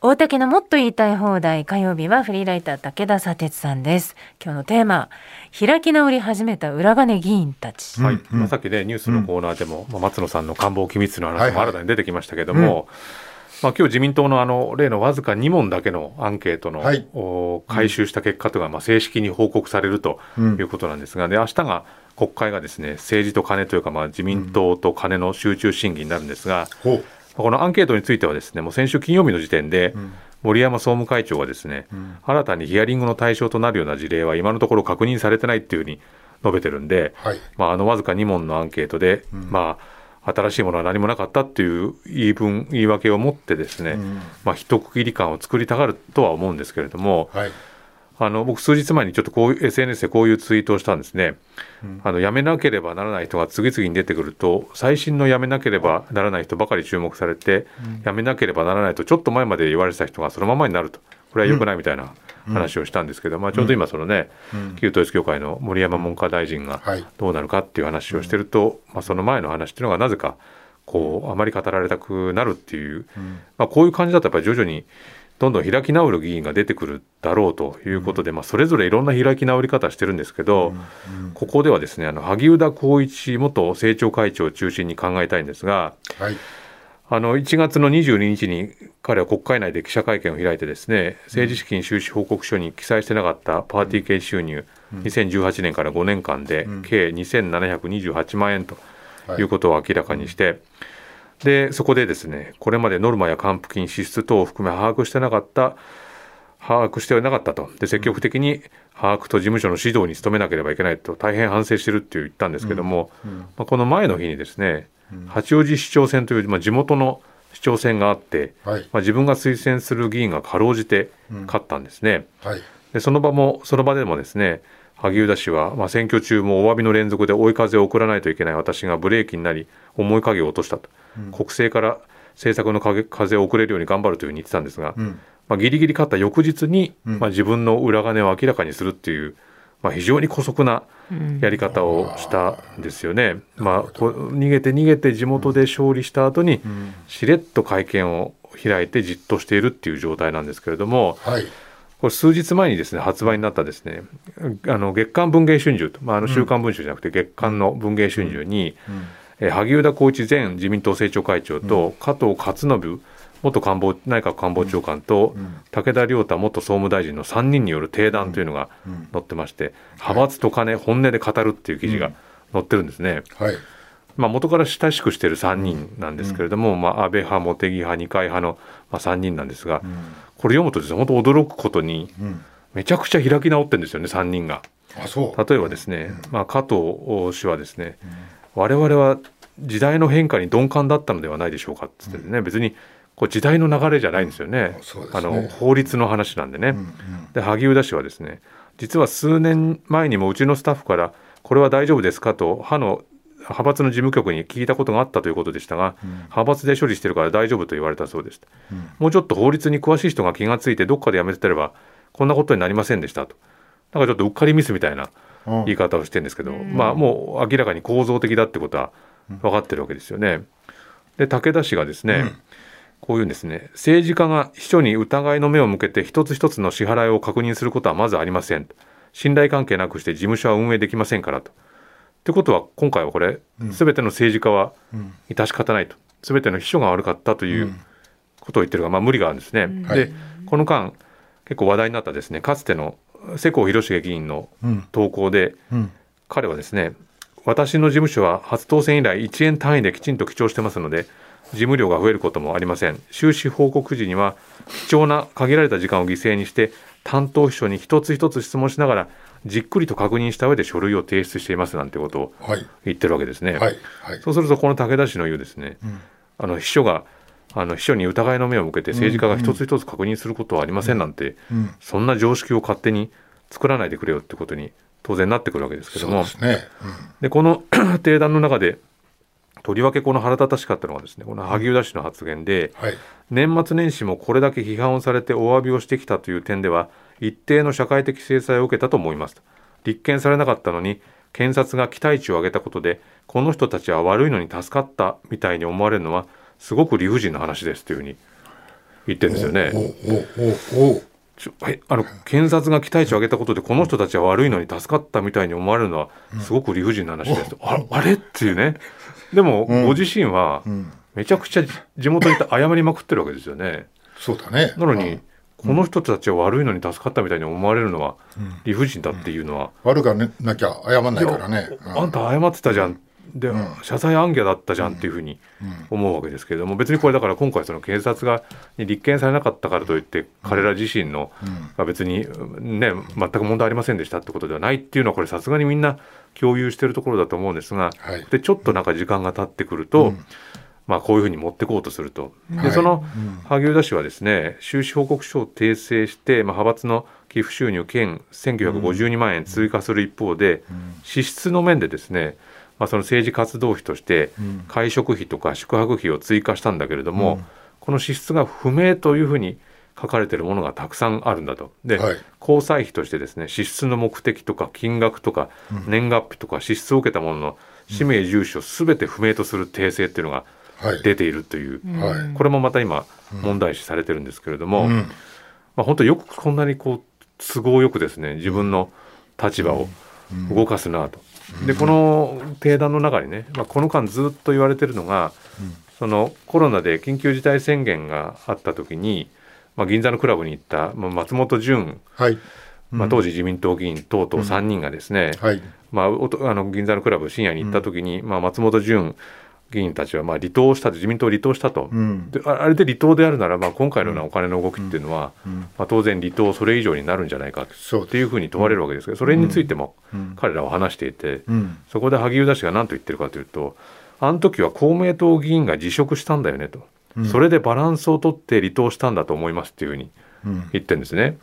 大竹のもっと言いたい放題火曜日はフリーライター武田砂鉄さんです。今日のテーマ開き直り始めた裏金議員たち、はい、まあ、さっきねニュースのコーナーでも、まあ、松野さんの官房機密の話も新たに出てきましたけども、はいはいまあ、今日自民党のあの例のわずか2問だけのアンケートの、はい、回収した結果というのがまあ正式に報告されるということなんですが、で明日が国会がですね政治と金というかまあ自民党と金の集中審議になるんですが、う。ん、このアンケートについてはですねもう先週金曜日の時点で、森山総務会長はですね、うん、新たにヒアリングの対象となるような事例は今のところ確認されてないっていうふうに述べてるんで、はい、まあ、あのわずか2問のアンケートで、うん、まあ、新しいものは何もなかったっていう言い分言い訳を持ってですね、うん、まあ、一区切り感を作りたがるとは思うんですけれども、はいあの僕、数日前にちょっとこういう SNS でこういうツイートをしたんですね、うん、あの辞めなければならない人が次々に出てくると、最新の辞めなければならない人ばかり注目されて、うん、辞めなければならないと、ちょっと前まで言われてた人がそのままになると、これはよくないみたいな話をしたんですけど、うん、まあ、ちょうど今、そのね、旧統一教会の森山文科大臣がどうなるかっていう話をしてると、まあ、その前の話っていうのがなぜか、こうあまり語られたくなるっていう、まあ、こういう感じだとやっぱり徐々にどんどん開き直る議員が出てくるだろうということで、まあ、それぞれいろんな開き直り方してるんですけど、ここではですねあの萩生田光一元政調会長を中心に考えたいんですが、はい、あの1月の22日に彼は国会内で記者会見を開いてですね政治資金収支報告書に記載してなかったパーティー系収入、2018年から5年間で計2728万円ということを明らかにして、でそこでですねこれまでノルマや還付金支出等を含め把握してなかった把握してはなかったと。で積極的に把握と事務所の指導に努めなければいけないと。大変反省してるって言ったんですけども、うんうん、まあ、この前の日にですね、八王子市長選という、まあ、地元の市長選があって、はい、まあ、自分が推薦する議員がかろうじて勝ったんですね。はい、でその場もその場でもですね萩生田氏は、まあ、選挙中もお詫びの連続で追い風を送らないといけない私がブレーキになり重い影を落としたと。国政から政策の風を送れるように頑張るというふうに言ってたんですが、うん、まあ、ギリギリ勝った翌日に、まあ、自分の裏金を明らかにするっていう、まあ、非常に姑息なやり方をしたんですよね。うん、まあ、逃げて逃げて地元で勝利した後に、しれっと会見を開いてじっとしているっていう状態なんですけれども、はい、これ数日前にですね発売になったですねあの月刊文藝春秋と、まあ、あの週刊文春じゃなくて月刊の文藝春秋に、うん。え萩生田光一前自民党政調会長と、加藤勝信元官房内閣官房長官と、武田良太元総務大臣の3人による定談というのが載ってまして、派閥と金、本音で語るっていう記事が載ってるんですね。はい。まあ、元から親しくしている3人なんですけれども、まあ、安倍派、茂木派、二階派の、まあ、3人なんですが、これ読むとですね、本当驚くことに、めちゃくちゃ開き直ってるんですよね、3人が。例えばですね、まあ、加藤氏はですね、我々は時代の変化に鈍感だったのではないでしょうかっつってね、うん、別にこう時代の流れじゃないんですよね。ね、あの法律の話なんでね、で萩生田氏はですね実は数年前にもうちのスタッフからこれは大丈夫ですかと派の派閥の事務局に聞いたことがあったということでしたが、うん、派閥で処理してるから大丈夫と言われたそうです、うん、もうちょっと法律に詳しい人が気がついてどっかでやめてたればこんなことになりませんでしたと。なんかちょっとうっかりミスみたいな言い方をしてるんですけど、まあもう明らかに構造的だってことは分かってるわけですよね。で武田氏がですね、こういうんですね政治家が秘書に疑いの目を向けて一つ一つの支払いを確認することはまずありません信頼関係なくして事務所は運営できませんからと。ってことは今回はこれ、すべての政治家は致し方ないと。すべての秘書が悪かったということを言ってるが、まあ、無理があるんですね。でこの間結構話題になったですねかつての世耕弘成議員の投稿で、うん。うん、彼はですね私の事務所は初当選以来1円単位できちんと記帳してますので事務量が増えることもありません。収支報告時には貴重な限られた時間を犠牲にして担当秘書に一つ一つ質問しながらじっくりと確認した上で書類を提出していますなんてことを言ってるわけですね、はい。はい。はい、そうするとこの武田氏の言うですね、うん、あの秘書があの秘書に疑いの目を向けて政治家が一つ一つ確認することはありませんなんて、うん。うん、そんな常識を勝手に作らないでくれよってことに当然なってくるわけですけども、で、ね。うん、この 定談の中でとりわけこの腹立たしかったのはですねこの萩生田氏の発言で、はい、年末年始もこれだけ批判をされてお詫びをしてきたという点では一定の社会的制裁を受けたと思います立件されなかったのに検察が期待値を上げたことでこの人たちは悪いのに助かったみたいに思われるのはすごく理不尽な話ですというふうに言ってるんですよね。あの検察が期待値を上げたことでこの人たちは悪いのに助かったみたいに思われるのはすごく理不尽な話です、うん、ああれ？っていうねでも、ご自身はめちゃくちゃ地元に謝りまくってるわけですよね。そうだね。なのに、この人たちは悪いのに助かったみたいに思われるのは理不尽だっていうのは、悪がなきゃ謝んないからね、あんた謝ってたじゃん。で、謝罪暗記だったじゃんっていうふうに思うわけですけれども別にこれだから今回その警察がに立件されなかったからといって彼ら自身のが別にね全く問題ありませんでしたってことではないっていうのはこれさすがにみんな共有してるところだと思うんですが、でちょっとなんか時間が経ってくると、まあ、こういうふうに持ってこうとすると、でその萩生田氏はですね収支報告書を訂正して、まあ、派閥の寄付収入兼1952万円追加する一方で、支出の面でですねまあ、その政治活動費として会食費とか宿泊費を追加したんだけれども、うん、この支出が不明というふうに書かれているものがたくさんあるんだと。で、はい、交際費としてですね支出の目的とか金額とか年月日とか支出を受けたものの氏名住所すべて不明とする訂正っていうのが出ているという、はい、これもまた今問題視されてるんですけれども、うん、まあ、本当よくこんなにこう都合よくですね自分の立場を動かすなと。でこの定談の中にね、まあ、この間ずっと言われてるのが、うん、そのコロナで緊急事態宣言があった時に、まあ、銀座のクラブに行った、まあ、松本純、はい、まあ、当時自民党議員等々3人がですね、うんはい、まあ、あの銀座のクラブ深夜に行った時に、まあ、松本純議員たちはまあ離党した自民党を離党したと、うん、であれで離党であるなら、まあ、今回のようなお金の動きっていうのは、うん、まあ、当然離党それ以上になるんじゃないかっていうふうに問われるわけですけどそれについても彼らは話していて、そこで萩生田氏が何と言ってるかというとあの時は公明党議員が辞職したんだよねと、それでバランスを取って離党したんだと思いますっていうふうに言ってるんですね。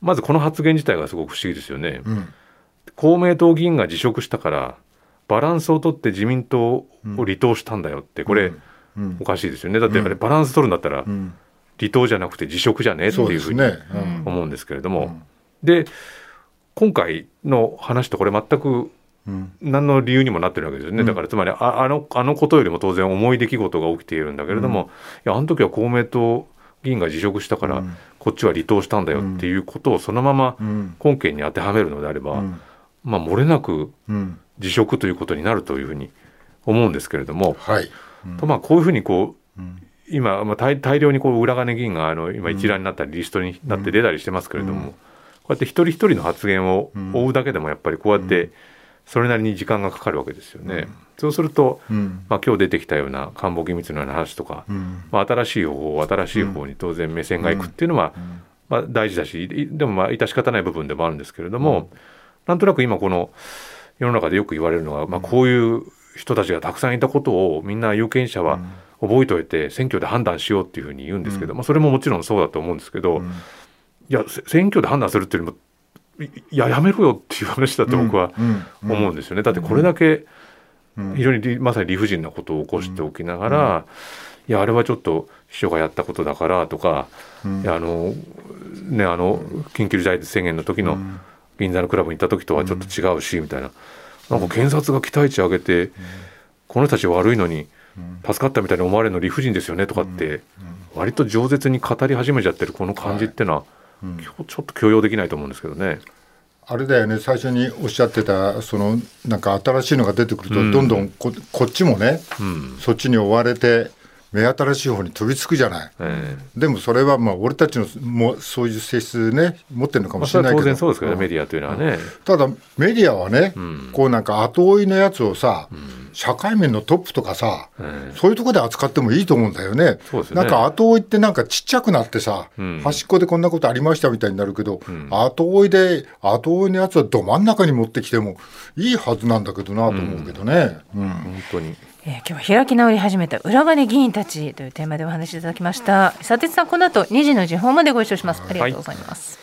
まずこの発言自体がすごく不思議ですよね。公明党議員が辞職したからバランスを取って自民党を離党したんだよってこれ、おかしいですよね。だってやっぱりバランス取るんだったら、離党じゃなくて辞職じゃねっていうふうに思うんですけれども、で今回の話とこれ全く何の理由にもなってるわけですよね、だからつまりああのあのことよりも当然重い出来事が起きているんだけれども、いやあの時は公明党議員が辞職したから、こっちは離党したんだよっていうことをそのまま根拠に当てはめるのであれば、まあ漏れなく辞職ということになるというふうに思うんですけれども、はい。うん、とまあこういうふうにこう、うん、今、まあ、大大量にこう裏金議員があの今一覧になったりリストになって出たりしてますけれども、こうやって一人一人の発言を追うだけでもやっぱりこうやってそれなりに時間がかかるわけですよね。そうすると、まあ、今日出てきたような官房機密のような話とか、まあ、新しい方法新しい方に当然目線がいくっていうのは、まあ、大事だしでもまあ致し方ない部分でもあるんですけれども、なんとなく今この世の中でよく言われるのは、まあ、こういう人たちがたくさんいたことをみんな有権者は覚えておいて選挙で判断しようっていうふうに言うんですけど、まあ、それももちろんそうだと思うんですけど、いや選挙で判断するっていうよりもいややめろよっていう話だと僕は思うんですよね。だってこれだけ非常にまさに理不尽なことを起こしておきながら、いやあれはちょっと秘書がやったことだからとか、あのねあの緊急事態宣言の時の、銀座のクラブに行った時とはちょっと違うし、みたいな。なんか検察が期待値上げて、この人たち悪いのに助かったみたいに思われるの理不尽ですよねとかって、割と饒舌に語り始めちゃってるこの感じっていちょっと許容できないと思うんですけどね。あれだよね。最初におっしゃってたそのなんか新しいのが出てくると、どんどんここっちもね、うん、そっちに追われて目新しい方に飛びつくじゃない、えー、でもそれはまあ俺たちのもそういう性質ね持ってるのかもしれないけど、まあ、当然そうですけどね、メディアというのはね、ただメディアはね、うん、こうなんか後追いのやつをさ、うん、社会面のトップとかさ、えー、そういうところで扱ってもいいと思うんだよね、ね、なんか後追いってなんかちっちゃくなってさ、うん、端っこでこんなことありましたみたいになるけど、後追いで後追いのやつはど真ん中に持ってきてもいいはずなんだけどなと思うけどね。本当に。えー、今日は開き直り始めた裏金議員たちというテーマでお話しいただきました。佐哲さん、この後2時の時報までご一緒します。ありがとうございます。